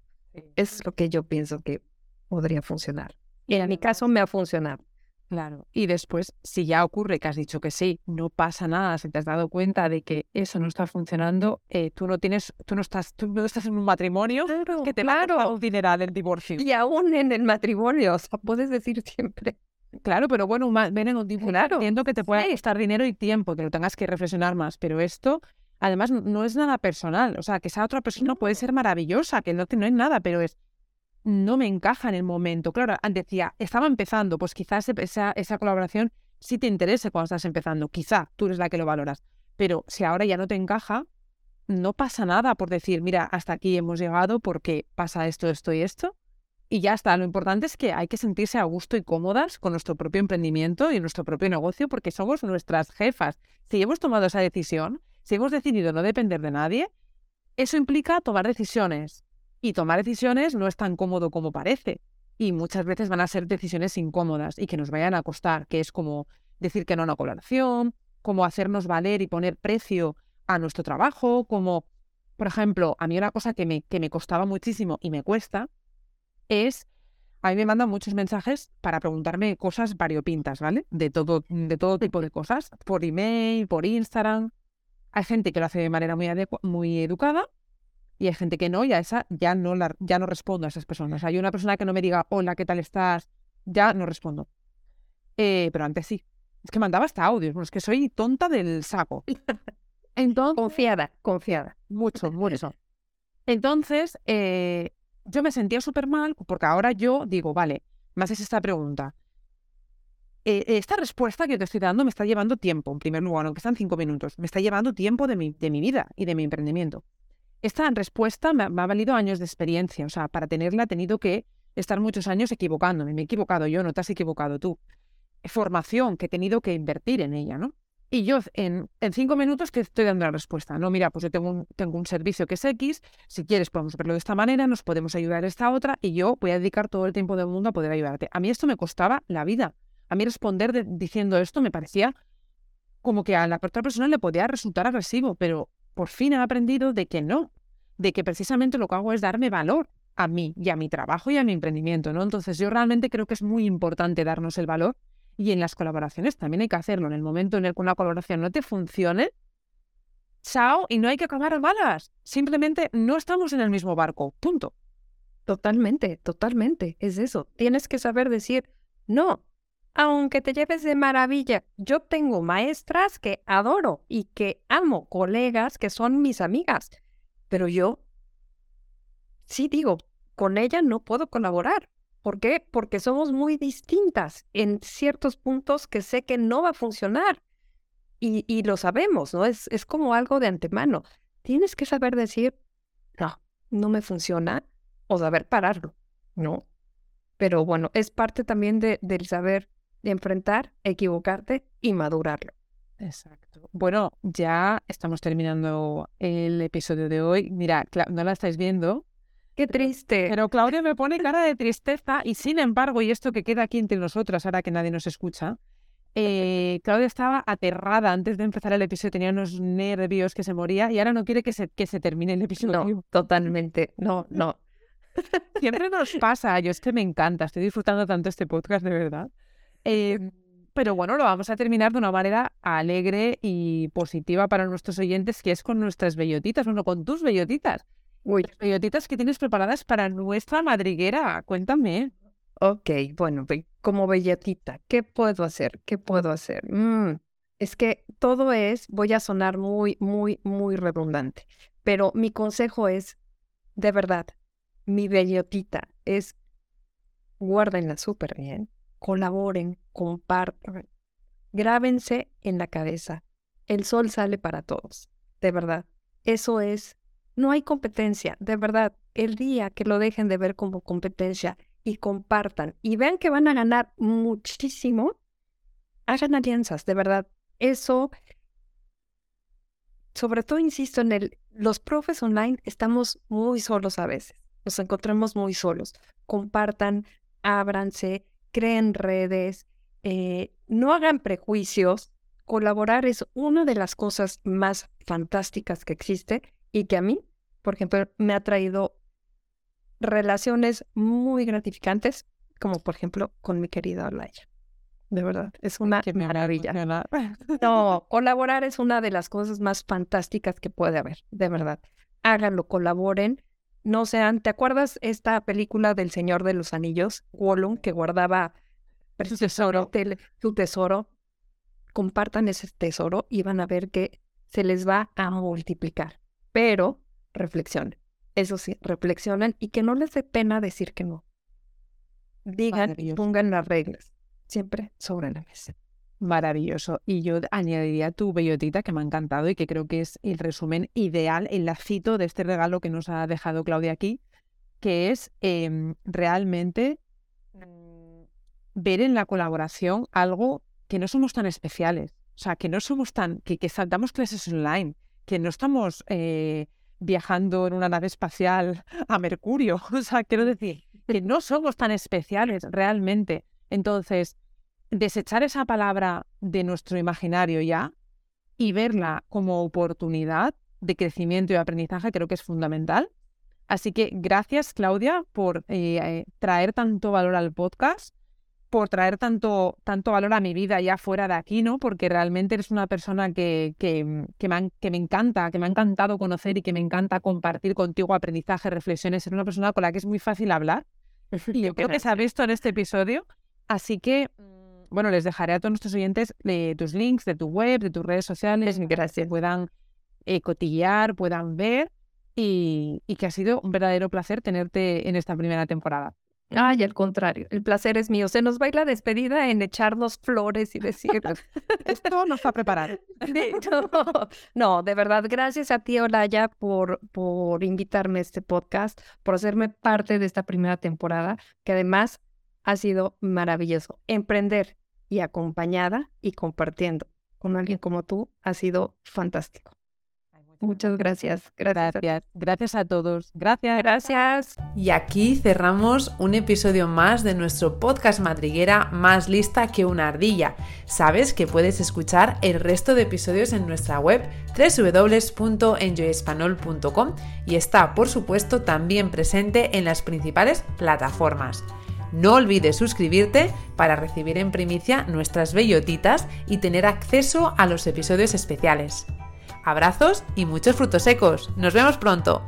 Es lo que yo pienso que podría funcionar. Y en mi caso me ha funcionado. Claro. Y después, si ya ocurre que has dicho que sí, no pasa nada, si te has dado cuenta de que eso no está funcionando, eh, tú no tienes, tú no estás, tú no estás en un matrimonio que te claro. va a un dineral divorcio. Y aún en el matrimonio, o sea, puedes decir siempre, Claro, pero bueno, ven en un tiempo. Claro. Entiendo que te pueda costar dinero y tiempo, que lo tengas que reflexionar más, pero esto además no es nada personal. O sea, que esa otra persona puede ser maravillosa, que no, no es nada, pero es no me encaja en el momento. Claro, decía, estaba empezando, pues quizás esa, esa colaboración sí te interese cuando estás empezando. Quizá tú eres la que lo valoras. Pero si ahora ya no te encaja, no pasa nada por decir, mira, hasta aquí hemos llegado porque pasa esto, esto y esto y ya está. Lo importante es que hay que sentirse a gusto y cómodas con nuestro propio emprendimiento y nuestro propio negocio porque somos nuestras jefas. Si hemos tomado esa decisión, si hemos decidido no depender de nadie, eso implica tomar decisiones. Y tomar decisiones no es tan cómodo como parece. Y muchas veces van a ser decisiones incómodas y que nos vayan a costar, que es como decir que no a una colaboración, como hacernos valer y poner precio a nuestro trabajo, como por ejemplo, a mí una cosa que me, que me costaba muchísimo y me cuesta es, a mí me mandan muchos mensajes para preguntarme cosas variopintas, ¿vale? De todo, de todo tipo de cosas, por email, por Instagram. Hay gente que lo hace de manera muy, muy educada y hay gente que no, y a esa ya no, la, ya no respondo a esas personas. Hay una persona que no me diga, hola, ¿qué tal estás? Ya no respondo. Eh, pero antes sí. Es que mandaba hasta audios. Bueno, es que soy tonta del saco. Entonces, confiada, confiada. Mucho, mucho. Entonces, eh, yo me sentía súper mal porque ahora yo digo, vale, me haces esta pregunta. Eh, esta respuesta que yo te estoy dando me está llevando tiempo, en primer lugar, aunque están cinco minutos. Me está llevando tiempo de mi, de mi vida y de mi emprendimiento. Esta respuesta me ha, valido años de experiencia. O sea, para tenerla he tenido que estar muchos años equivocándome. Me he equivocado yo, no te has equivocado tú. Formación que he tenido que invertir en ella, ¿no? Y yo en, en, cinco minutos te estoy dando la respuesta. No, mira, pues yo tengo un, tengo un servicio que es X, si quieres podemos verlo de esta manera, nos podemos ayudar a esta otra y yo voy a dedicar todo el tiempo del mundo a poder ayudarte. A mí esto me costaba la vida. A mí responder diciendo esto me parecía como que a la otra persona le podía resultar agresivo, pero por fin he aprendido de que no, de que precisamente lo que hago es darme valor a mí y a mi trabajo y a mi emprendimiento, ¿no? Entonces yo realmente creo que es muy importante darnos el valor y en las colaboraciones también hay que hacerlo. En el momento en el que una colaboración no te funcione, chao, y no hay que acabar malas. Simplemente no estamos en el mismo barco. Punto. Totalmente, totalmente. Es eso. Tienes que saber decir, no, aunque te lleves de maravilla, yo tengo maestras que adoro y que amo, colegas que son mis amigas, pero yo sí digo, con ella no puedo colaborar ¿Por qué? Porque somos muy distintas en ciertos puntos que sé que no va a funcionar. Y, lo sabemos, ¿no? Es, es como algo de antemano. Tienes que saber decir, no, no me funciona, o saber pararlo, ¿no? Pero bueno, es parte también de, del saber de enfrentar, equivocarte y madurarlo. Exacto. Bueno, ya estamos terminando el episodio de hoy. Mira, no la estáis viendo, Qué triste. Pero Claudia me pone cara de tristeza y sin embargo, y esto que queda aquí entre nosotras, ahora que nadie nos escucha, eh, Claudia estaba aterrada antes de empezar el episodio, tenía unos nervios que se moría y ahora no quiere que se, que se termine el episodio. No, totalmente. No, no. Siempre nos pasa, yo es que me encanta, estoy disfrutando tanto este podcast, de verdad. Eh, pero bueno, lo vamos a terminar de una manera alegre y positiva para nuestros oyentes, que es con nuestras bellotitas, bueno, con tus bellotitas. Uy. Las bellotitas que tienes preparadas para nuestra madriguera, cuéntame. Ok, bueno, como bellotita, ¿qué puedo hacer? ¿Qué puedo hacer? Mm, es que todo es, voy a sonar muy, muy, muy redundante, pero mi consejo es, de verdad, mi bellotita es, guárdenla súper bien, colaboren, compartan, grábense en la cabeza. El sol sale para todos, de verdad. Eso es no hay competencia, de verdad. El día que lo dejen de ver como competencia y compartan y vean que van a ganar muchísimo, hagan alianzas, de verdad. Eso, sobre todo, insisto, en el, los profes online estamos muy solos a veces, nos encontramos muy solos. Compartan, ábranse, creen redes, eh, no hagan prejuicios. Colaborar es una de las cosas más fantásticas que existe y que a mí, por ejemplo, me ha traído relaciones muy gratificantes, como por ejemplo con mi querida Olaya. De verdad, es una maravilla. No, colaborar es una de las cosas más fantásticas que puede haber, de verdad. Háganlo, colaboren. No sean, ¿te acuerdas esta película del Señor de los Anillos, Gollum, que guardaba su tesoro? su tesoro? Compartan ese tesoro y van a ver que se les va a multiplicar pero reflexionen. Eso sí, reflexionen y que no les dé pena decir que no. Digan y pongan las reglas, siempre sobre la mesa. Maravilloso. Y yo añadiría tu bellotita que me ha encantado y que creo que es el resumen ideal, el lacito de este regalo que nos ha dejado Claudia aquí, que es em, realmente mm, ver en la colaboración algo que no somos tan especiales. O sea, que no somos tan, que, que saltamos clases online, que no estamos eh, viajando en una nave espacial a Mercurio. O sea, quiero decir que no somos tan especiales realmente. Entonces, desechar esa palabra de nuestro imaginario ya y verla como oportunidad de crecimiento y aprendizaje creo que es fundamental. Así que gracias, Claudia, por eh, eh, traer tanto valor al podcast, por traer tanto, tanto valor a mi vida ya fuera de aquí, ¿no? Porque realmente eres una persona que, que, que, me, que me encanta, que me ha encantado conocer y que me encanta compartir contigo aprendizaje, reflexiones. Eres una persona con la que es muy fácil hablar. Y yo creo que se ha visto en este episodio. Así que, mm, bueno, les dejaré a todos nuestros oyentes eh, tus links de tu web, de tus redes sociales, Gracias. que puedan cotillear, puedan ver y, que ha sido un verdadero placer tenerte en esta primera temporada. Ay, al contrario, el placer es mío. Se nos va a ir la despedida en echarnos flores y decir, esto nos va a preparar. no, de verdad, gracias a ti, Olaya, por, por invitarme a este podcast, por hacerme parte de esta primera temporada, que además ha sido maravilloso. Emprender y acompañada y compartiendo con alguien como tú ha sido fantástico. Muchas gracias. Gracias. Gracias. a todos. Gracias. Gracias. Y aquí cerramos un episodio más de nuestro podcast madriguera más lista que una ardilla. Sabes que puedes escuchar el resto de episodios en nuestra web www.enjoyespanol.com y está, por supuesto, también presente en las principales plataformas. No olvides suscribirte para recibir en primicia nuestras bellotitas y tener acceso a los episodios especiales. Abrazos y muchos frutos secos. Nos vemos pronto.